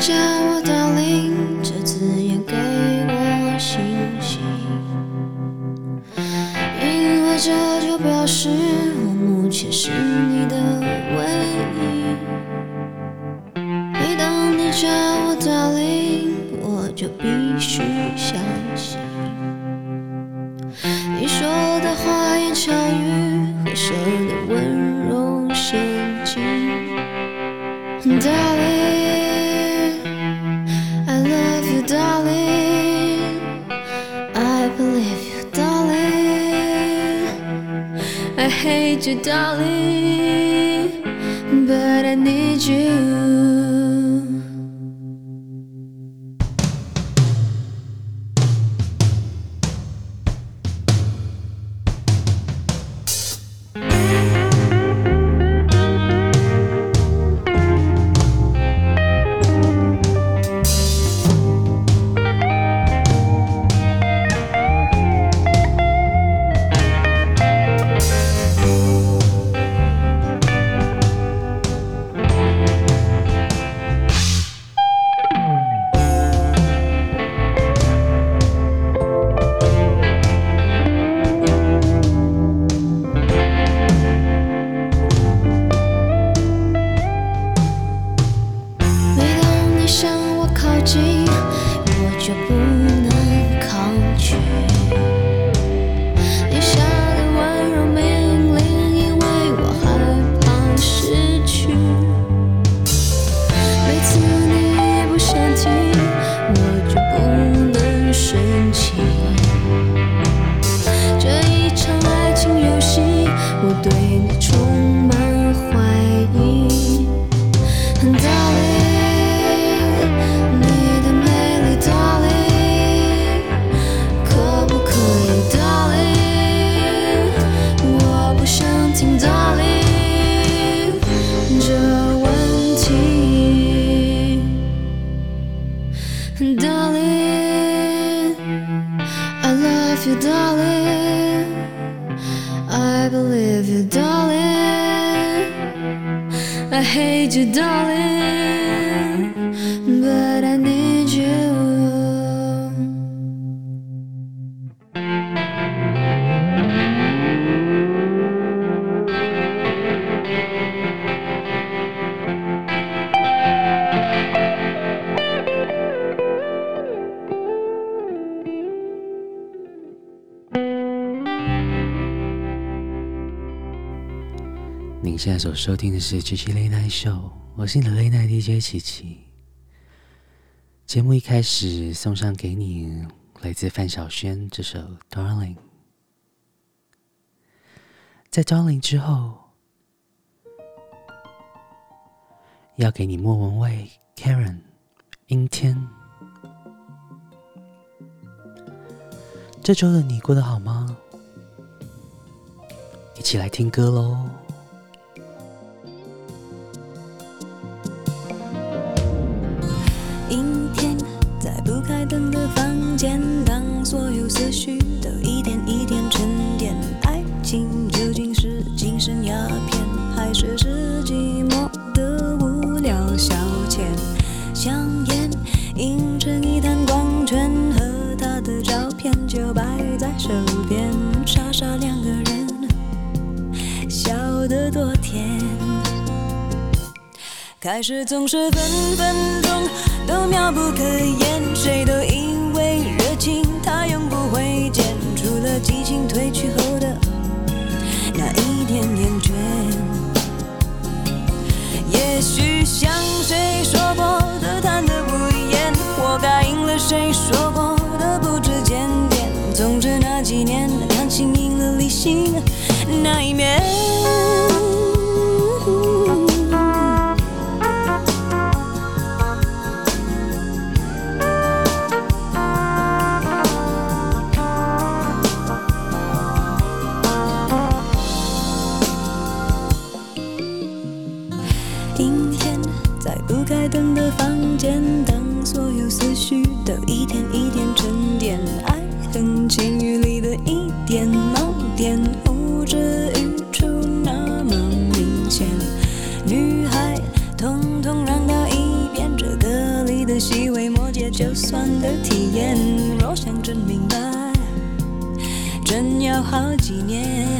每当现在所收听的是《七七 Late Night Show》，我是你的 Late Night DJ 琪琪。节目一开始送上给你来自范晓萱这首《Darling》。在《Darling》之后，要给你莫文蔚、Karen、阴天。这周的你过得好吗？一起来听歌喽！阴天，在不开灯的房间，当所有思绪都一点一点沉淀，爱情究竟是精神鸦片，还是是寂寞的无聊消遣？香烟映成一滩光圈，和他的照片就摆在手边，傻傻两个人，笑得多甜。开始总是分分钟。都妙不可言，谁都以为热情它永不会减，除了激情褪去后几年。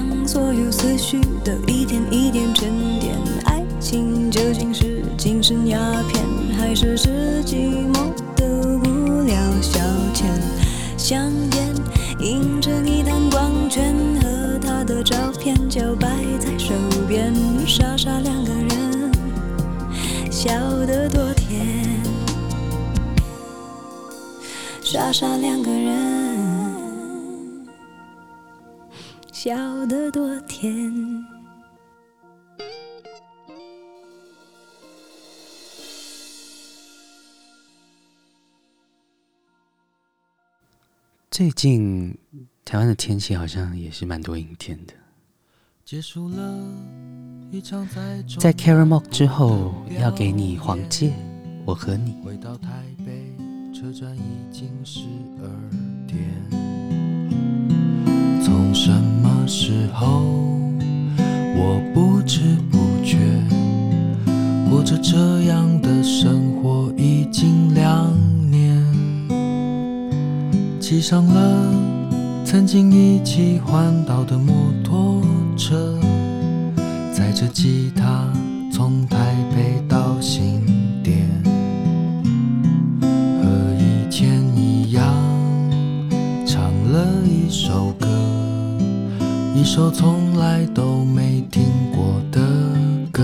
所有思绪都一点一点沉淀，爱情究竟是精神鸦片，还是是寂寞的无聊消遣？香烟映着一滩光圈，和他的照片就摆在手边，傻傻两个人，笑得多甜，傻傻两个人。笑得多甜。最近台湾的天气好像也是蛮多阴天的结束了。在 Caramel 之后，要给你黄玠，我和你。回到台北车站已经十二点。从什么时候，我不知不觉过着这样的生活已经两年，骑上了曾经一起环岛的摩托车，载着吉他从台北到新店，和以前一样唱了一首歌。一首从来都没听过的歌，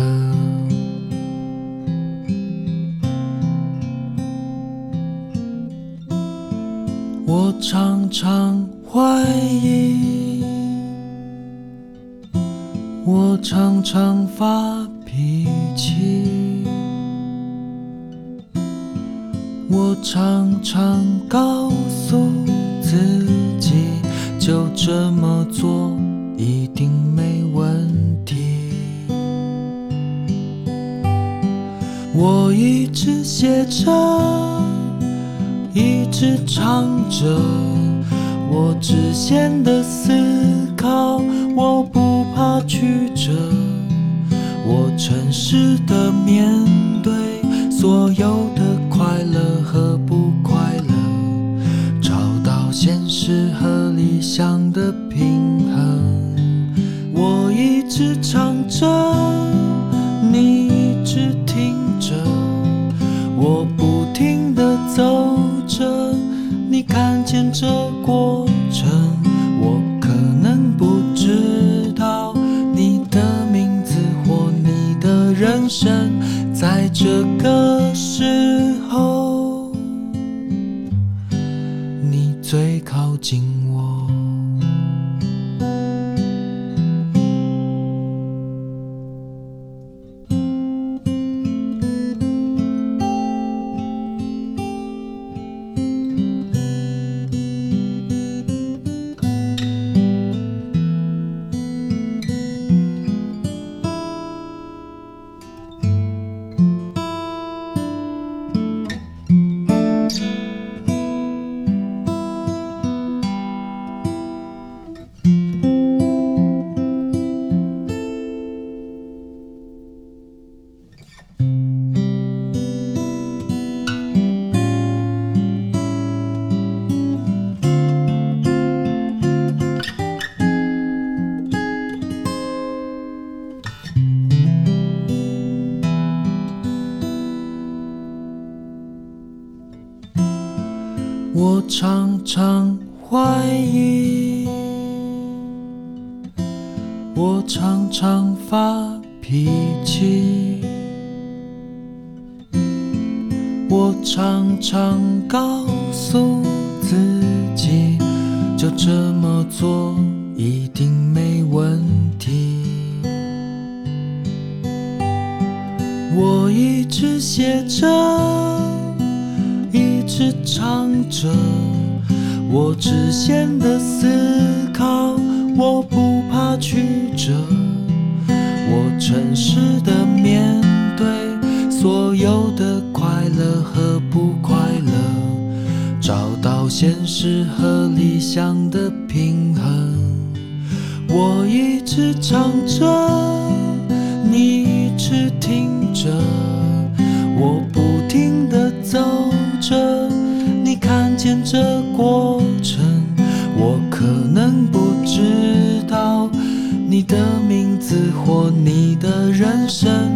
我常常怀疑，我常常发唱在这个时候，你最靠近诚实的面对所有的快乐和不快乐，找到现实和理想的平衡。我一直唱着，你一直听着，我不停地走着。你看见这过过你的人生，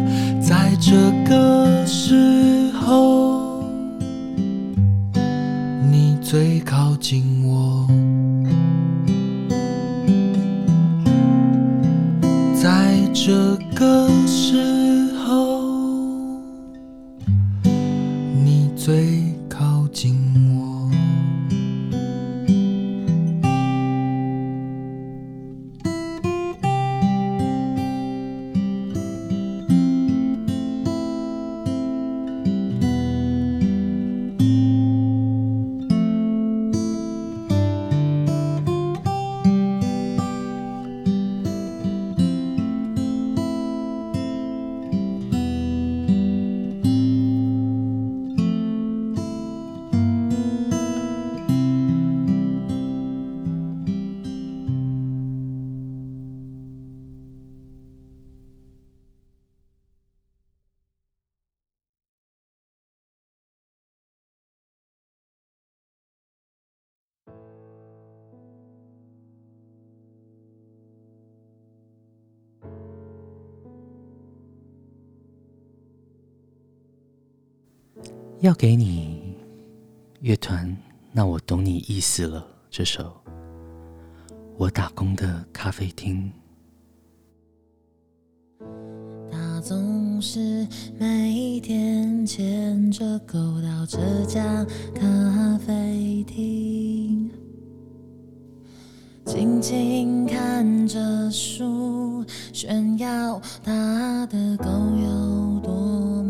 要给你乐团，那我懂你意思了。这首我打工的咖啡厅，他总是每天牵着狗到这家咖啡厅，静静看着书，炫耀他的狗有多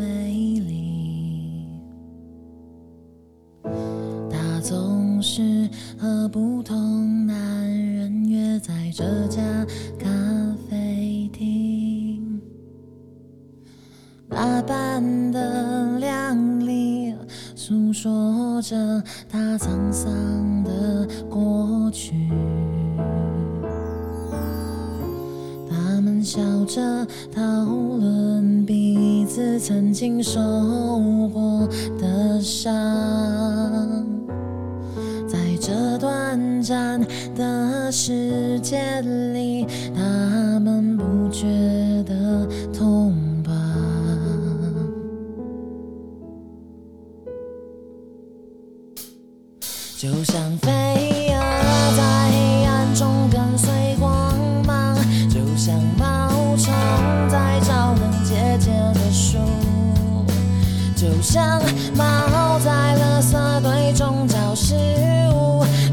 的靓丽，诉说着他沧桑的过去。他们笑着讨论彼此曾经受过的伤。在这短暂的时间里，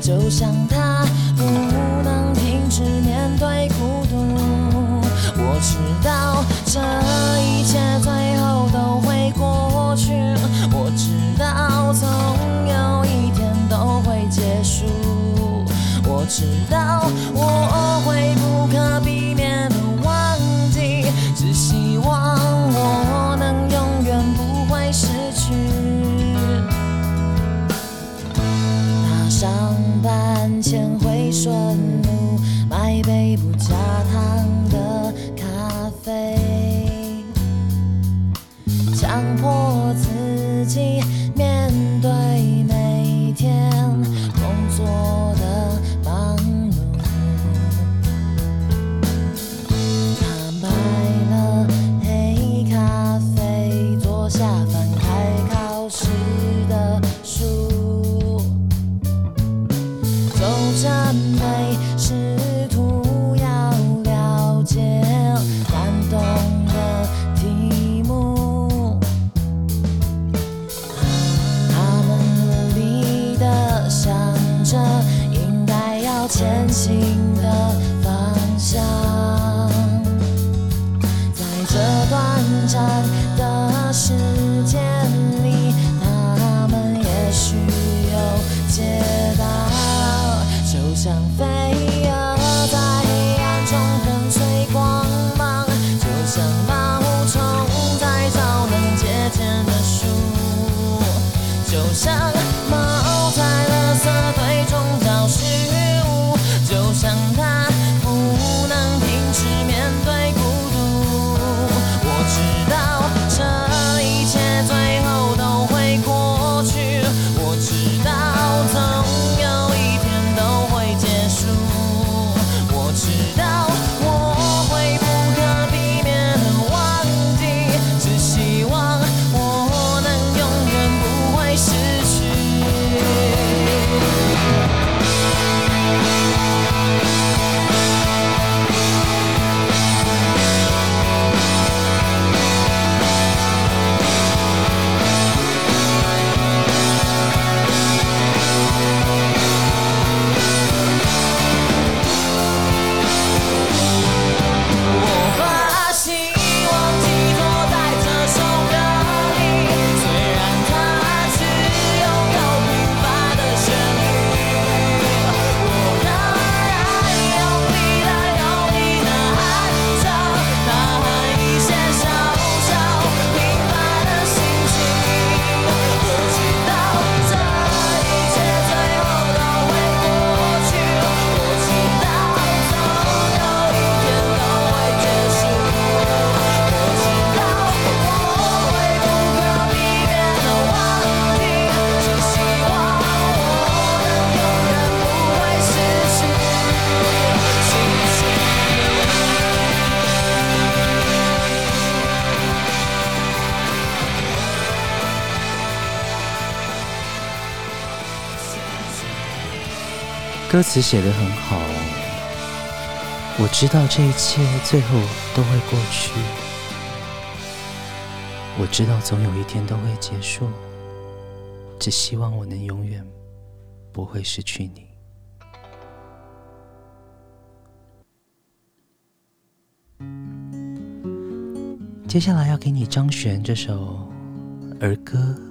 就像他不能停止面对孤独，我知道这一切最后都会过去，我知道总有一天都会结束，我知道受伤。歌词写的很好。我知道这一切最后都会过去。我知道总有一天都会结束。只希望我能永远不会失去你。接下来要给你张悬这首儿歌。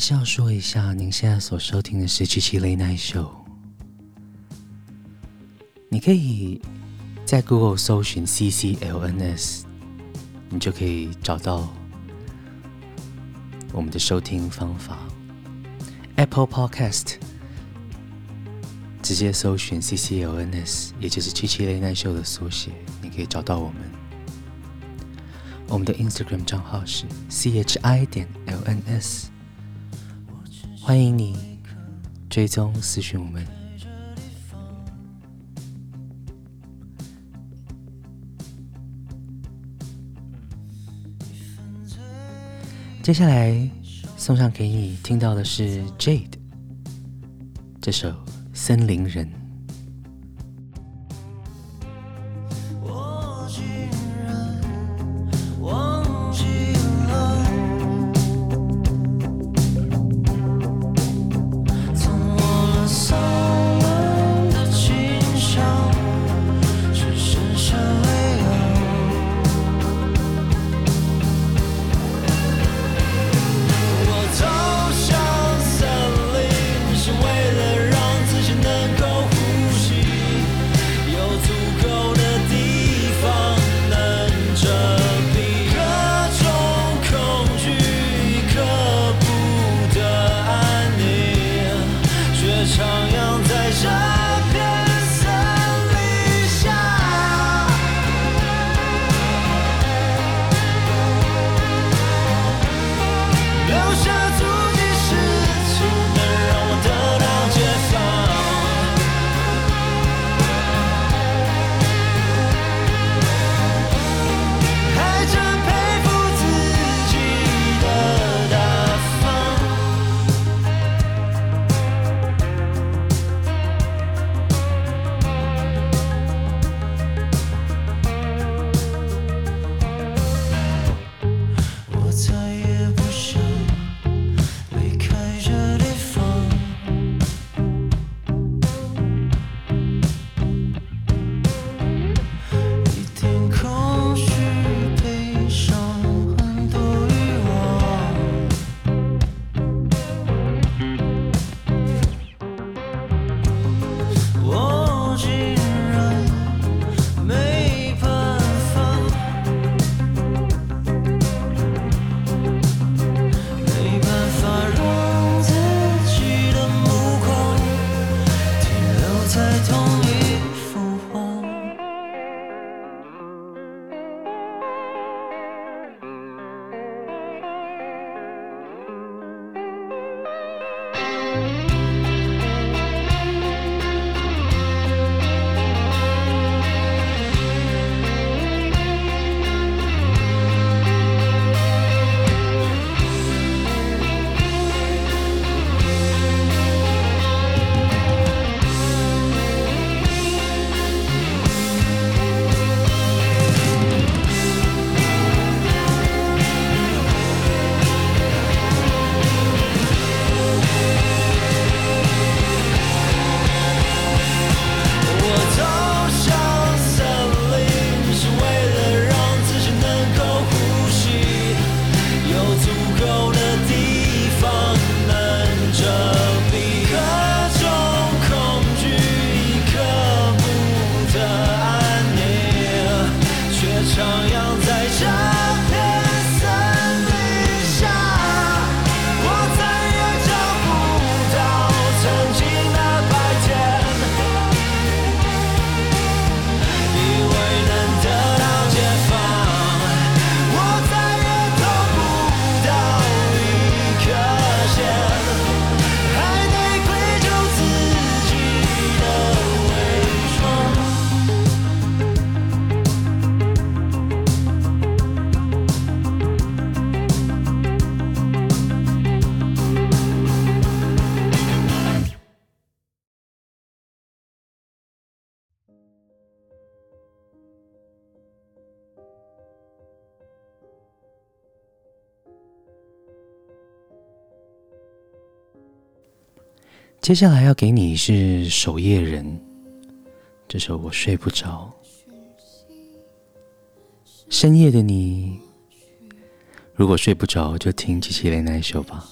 是要说一下，您现在所收听的是七七 Late Night Show。你可以在 Google 搜寻 CCLNS，你就可以找到我们的收听方法。Apple Podcast 直接搜寻 CCLNS，也就是七七 Late Night Show 的缩写，你可以找到我们。我们的 Instagram 账号是 CHI 点 LNS。欢迎你追踪私讯我们。接下来送上给你听到的是 Jade 这首《森林人》。接下来要给你是守夜人，这首我睡不着。深夜的你，如果睡不着，就听七七 Late Night Show 吧。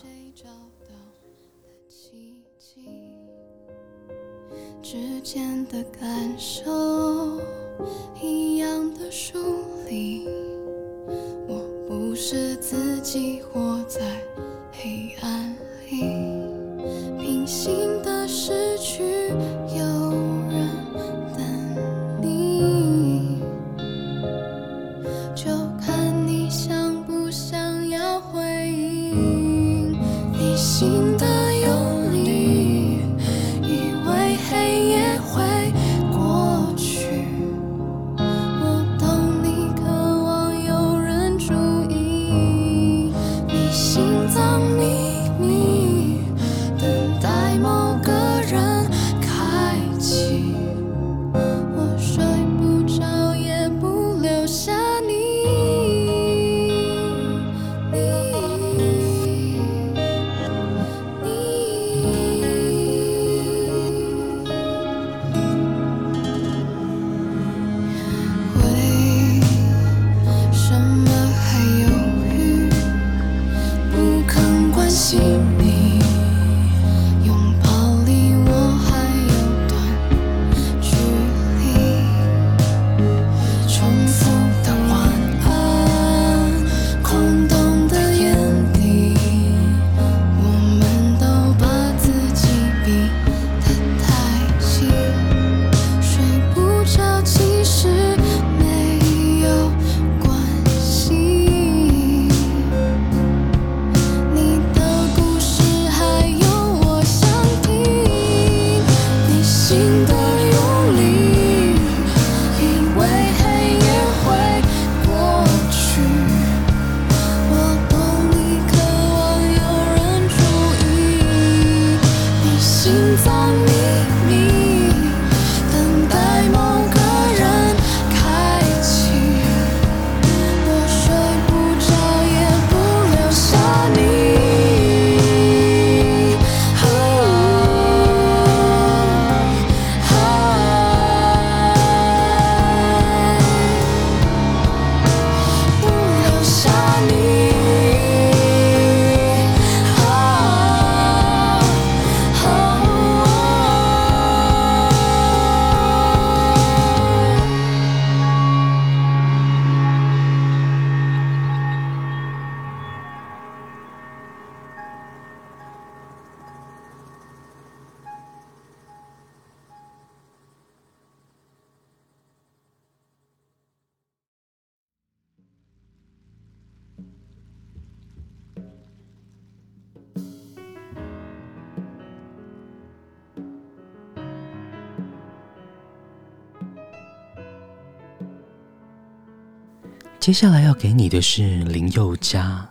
接下来要给你的是林宥嘉，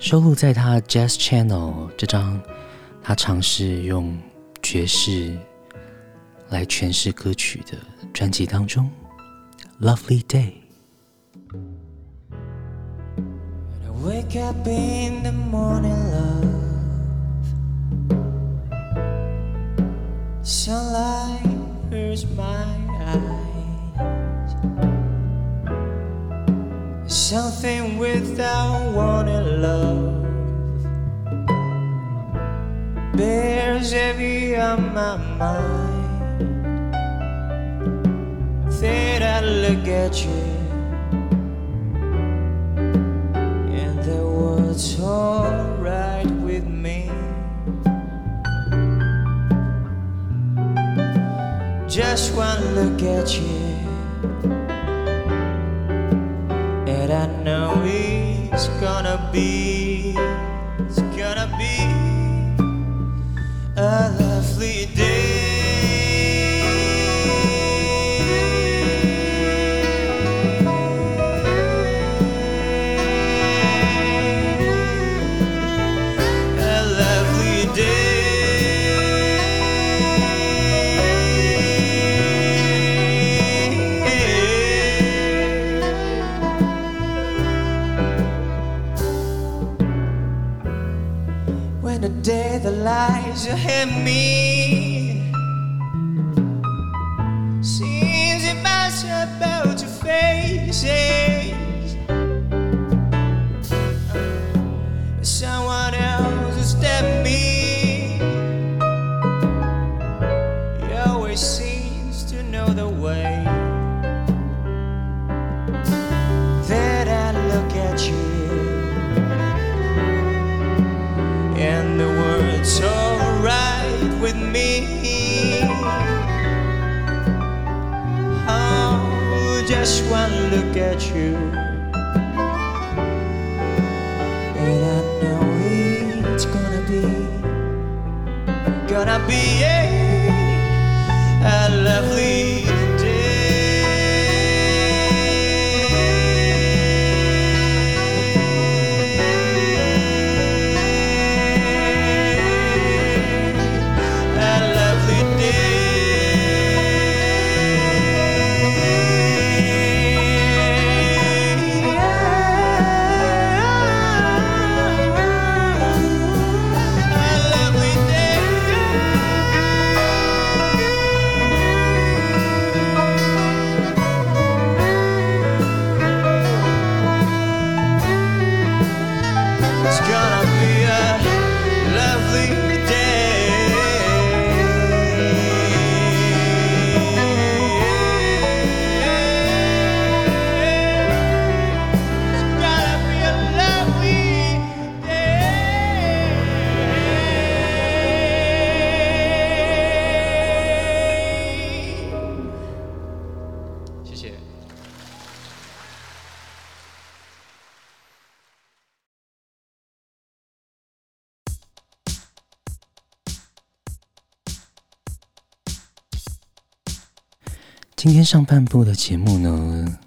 收录在他《Jazz Channel》这张他尝试用爵士来诠释歌曲的专辑当中，《Lovely Day》。Something without wanting love bears heavy on my mind. Then I look at you, and the world's alright with me. Just one look at you. Gonna be, it's gonna be a lovely to have me. 今天上半部的节目呢，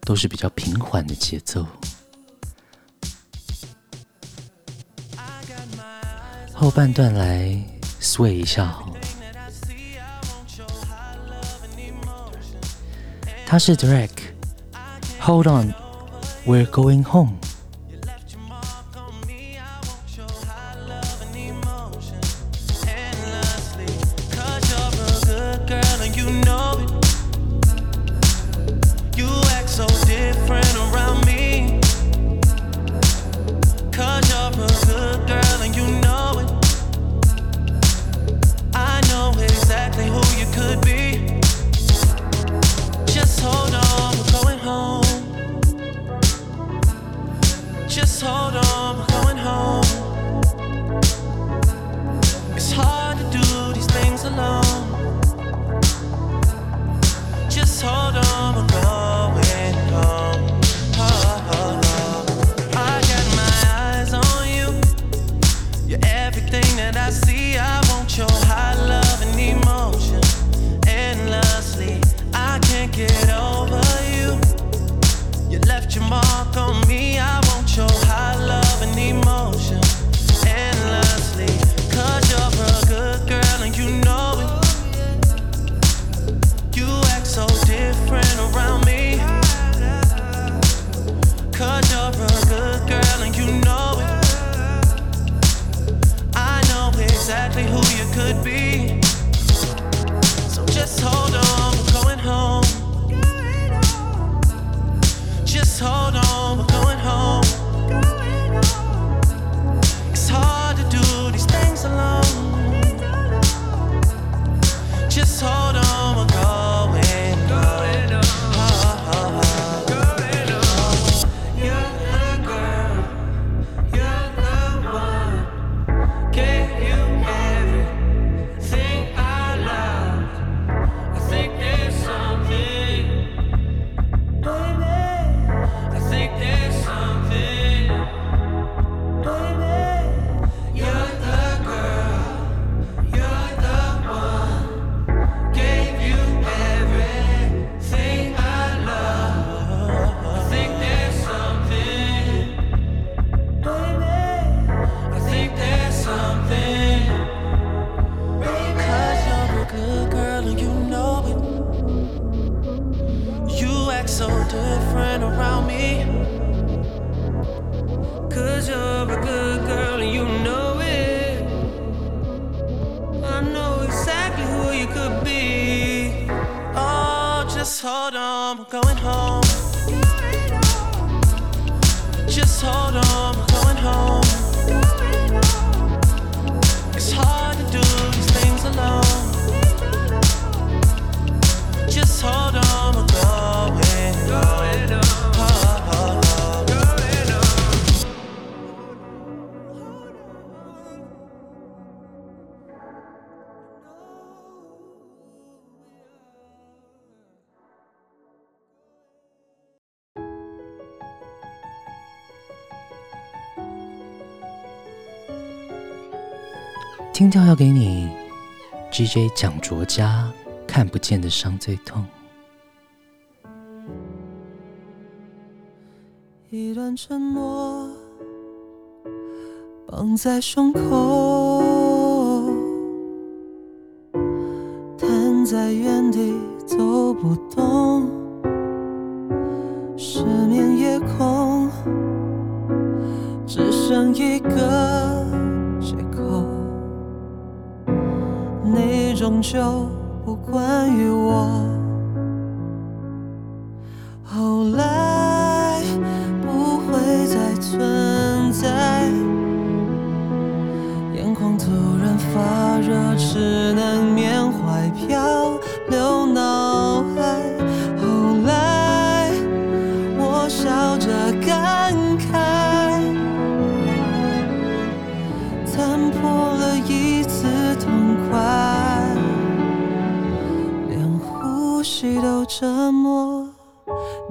都是比较平缓的节奏。后半段来 sway 一下哦，它是 direct，hold on，we're going home。听调要给你，GJ 蒋卓嘉，看不见的伤最痛。一段承诺绑在胸口，瘫在原地走不动，失眠夜空只剩一个终究不关于我。后来都折磨。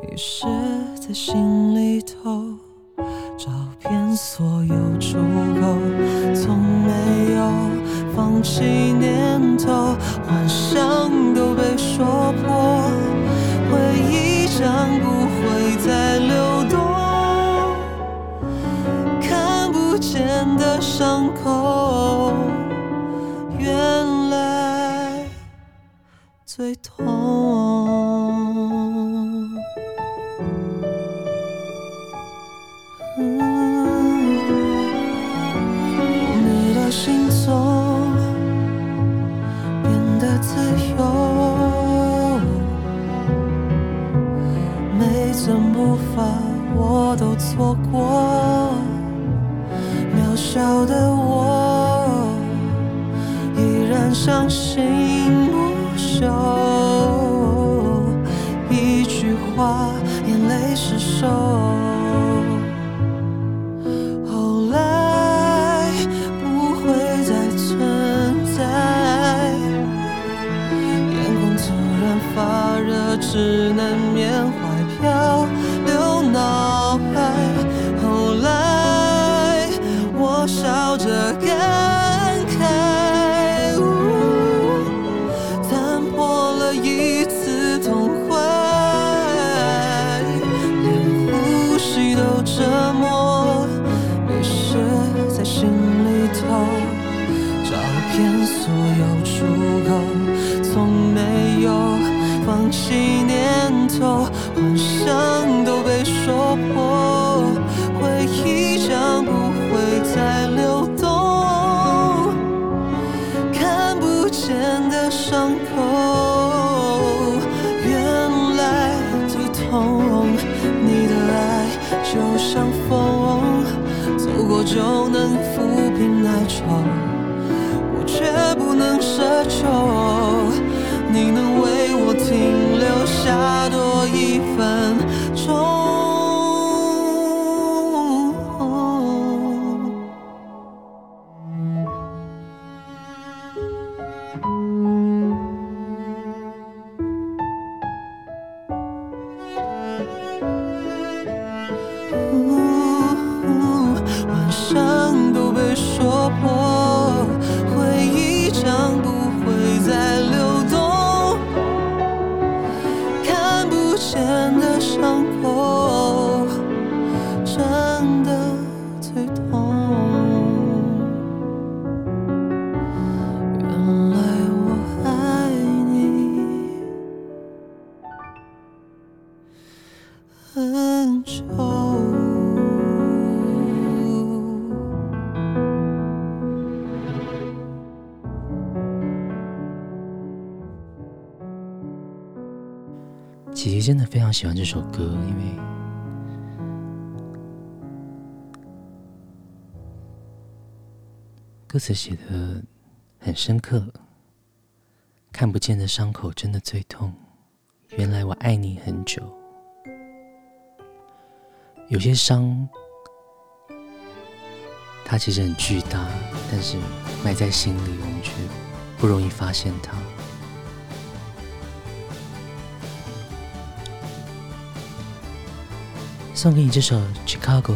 你是在心里头找遍所有出口，从没有放弃念头，幻想常喜欢这首歌，因为歌词写的很深刻。看不见的伤口真的最痛，原来我爱你很久。有些伤，它其实很巨大，但是埋在心里，我们却不容易发现它。送给你这首《Chicago》。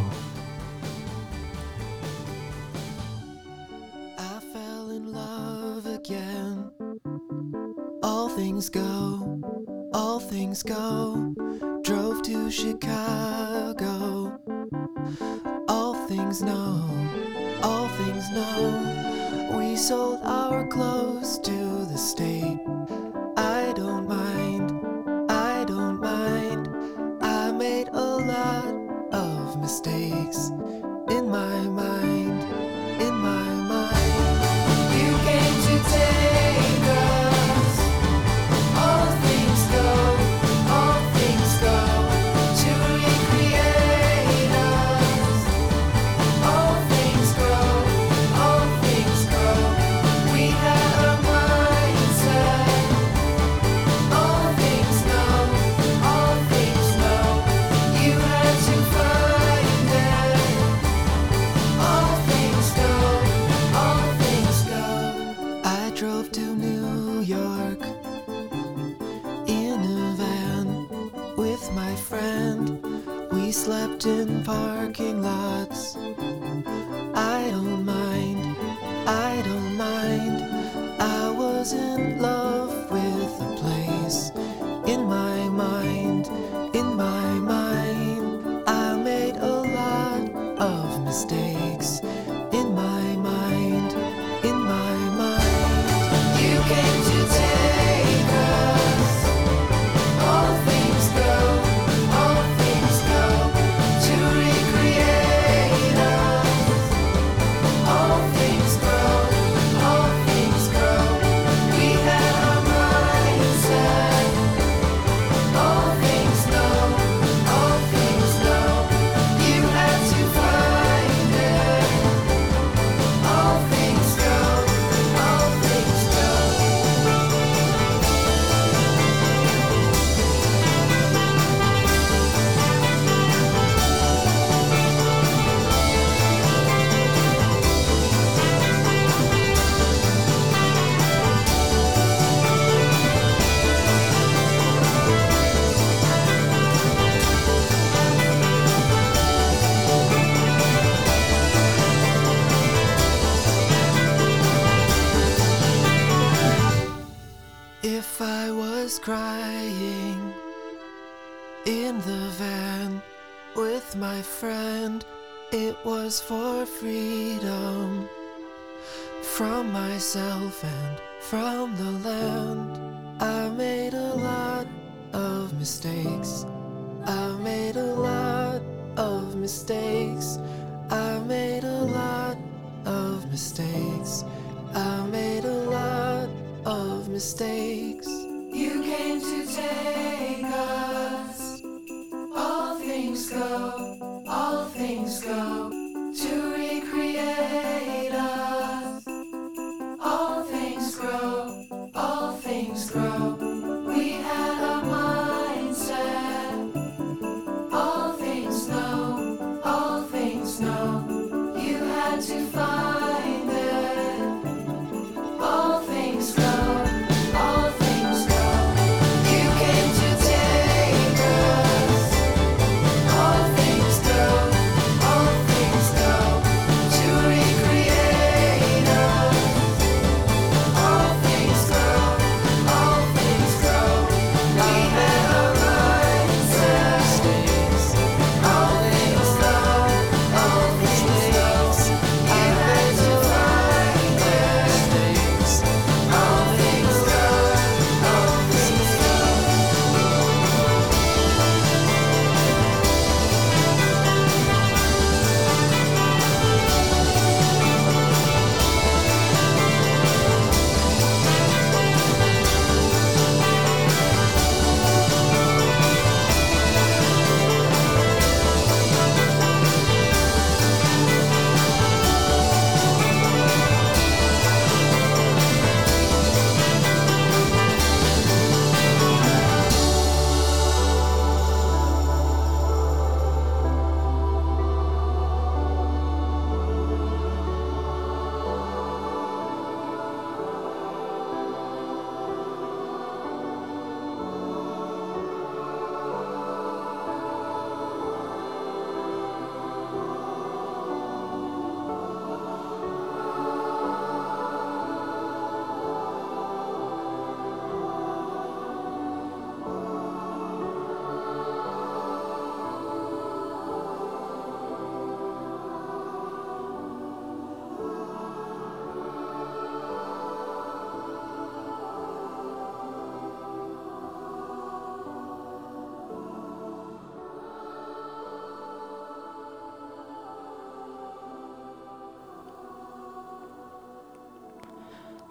You came to take us. All things go,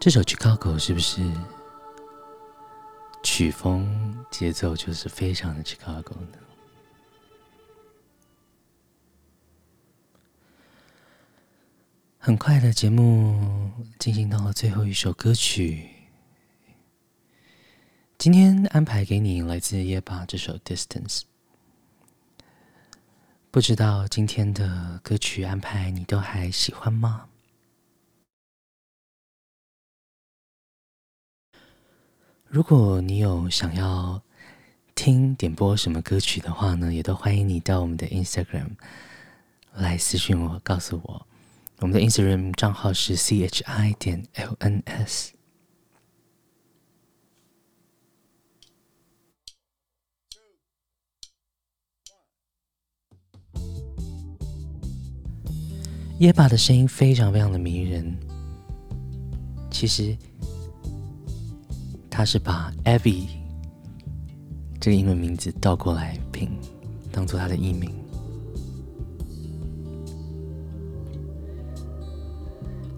这首《Chicago》是不是曲风节奏就是非常的 Chicago 呢？很快的节目进行到了最后一首歌曲，今天安排给你来自夜巴这首《Distance》。不知道今天的歌曲安排你都还喜欢吗？如果你有想要听点播什么歌曲的话呢，也都欢迎你到我们的 Instagram 来私讯我，告诉我。我们的 Instagram 账号是 chi 点 lns。耶巴的声音非常非常的迷人。其实，他是把 Abby 这个英文名字倒过来拼，当做他的艺名。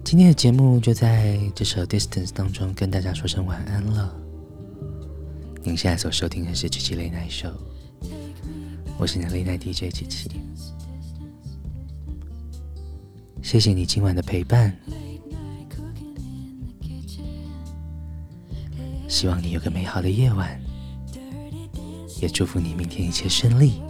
今天的节目就在这首《Distance》当中跟大家说声晚安了。您现在所收听的是《七七 Late Night Show》，我是你的 Late Night DJ 七七。谢谢你今晚的陪伴，希望你有个美好的夜晚，也祝福你明天一切顺利。